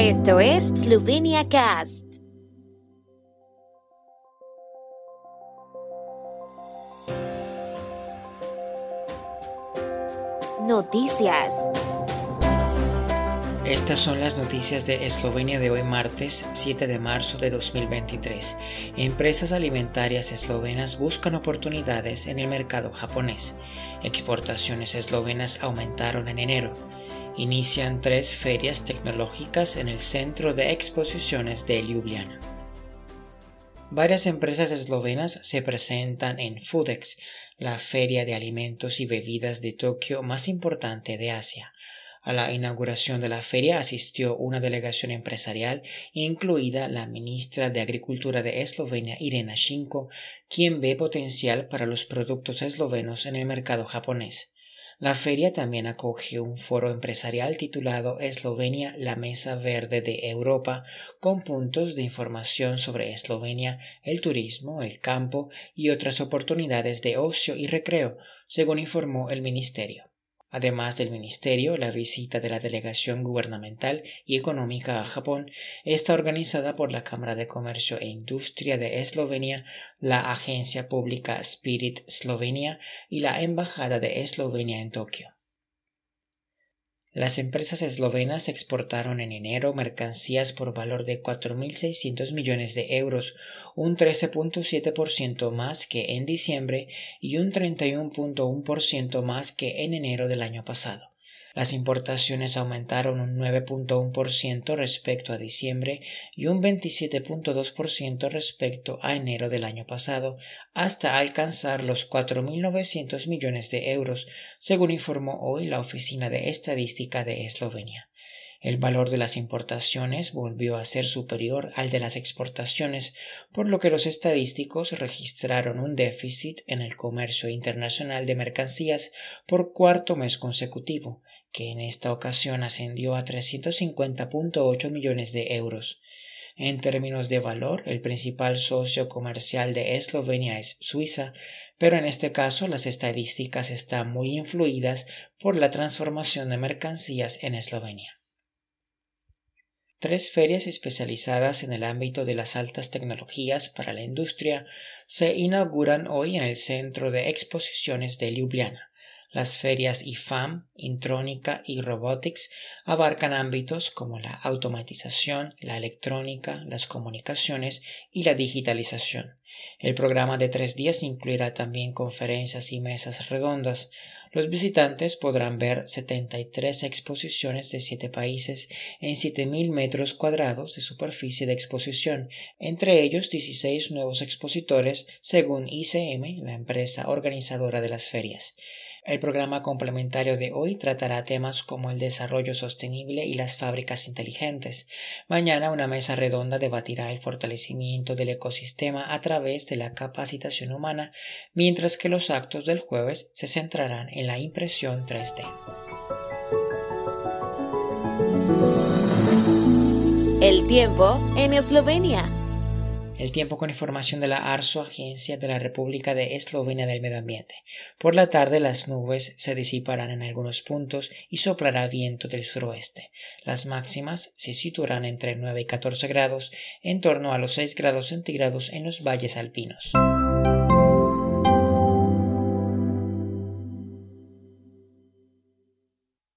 Esto es Slovenia Cast. Noticias. Estas son las noticias de Eslovenia de hoy martes 7 de marzo de 2023. Empresas alimentarias eslovenas buscan oportunidades en el mercado japonés. Exportaciones eslovenas aumentaron en enero. Inician tres ferias tecnológicas en el Centro de Exposiciones de Ljubljana. Varias empresas eslovenas se presentan en Foodex, la feria de alimentos y bebidas de Tokio más importante de Asia. A la inauguración de la feria asistió una delegación empresarial, incluida la ministra de Agricultura de Eslovenia, Irena Shinko, quien ve potencial para los productos eslovenos en el mercado japonés. La feria también acogió un foro empresarial titulado Eslovenia, la Mesa Verde de Europa, con puntos de información sobre Eslovenia, el turismo, el campo y otras oportunidades de ocio y recreo, según informó el Ministerio. Además del Ministerio, la visita de la Delegación Gubernamental y Económica a Japón está organizada por la Cámara de Comercio e Industria de Eslovenia, la Agencia Pública Spirit Slovenia y la Embajada de Eslovenia en Tokio. Las empresas eslovenas exportaron en enero mercancías por valor de 4.600 millones de euros, un 13.7% más que en diciembre y un 31.1% más que en enero del año pasado. Las importaciones aumentaron un 9.1% respecto a diciembre y un 27.2% respecto a enero del año pasado, hasta alcanzar los 4.900 millones de euros, según informó hoy la Oficina de Estadística de Eslovenia. El valor de las importaciones volvió a ser superior al de las exportaciones, por lo que los estadísticos registraron un déficit en el comercio internacional de mercancías por cuarto mes consecutivo, que en esta ocasión ascendió a 350.8 millones de euros. En términos de valor, el principal socio comercial de Eslovenia es Suiza, pero en este caso las estadísticas están muy influidas por la transformación de mercancías en Eslovenia. Tres ferias especializadas en el ámbito de las altas tecnologías para la industria se inauguran hoy en el Centro de Exposiciones de Ljubljana. Las ferias IFAM, Intrónica y Robotics abarcan ámbitos como la automatización, la electrónica, las comunicaciones y la digitalización. El programa de tres días incluirá también conferencias y mesas redondas. Los visitantes podrán ver 73 exposiciones de siete países en 7.000 metros cuadrados de superficie de exposición, entre ellos 16 nuevos expositores según ICM, la empresa organizadora de las ferias. El programa complementario de hoy tratará temas como el desarrollo sostenible y las fábricas inteligentes. Mañana una mesa redonda debatirá el fortalecimiento del ecosistema a través de la capacitación humana, mientras que los actos del jueves se centrarán en la impresión 3D. El tiempo en Eslovenia. El tiempo con información de la ARSO, Agencia de la República de Eslovenia del Medio Ambiente. Por la tarde las nubes se disiparán en algunos puntos y soplará viento del suroeste. Las máximas se situarán entre 9 y 14 grados, en torno a los 6 grados centígrados en los valles alpinos.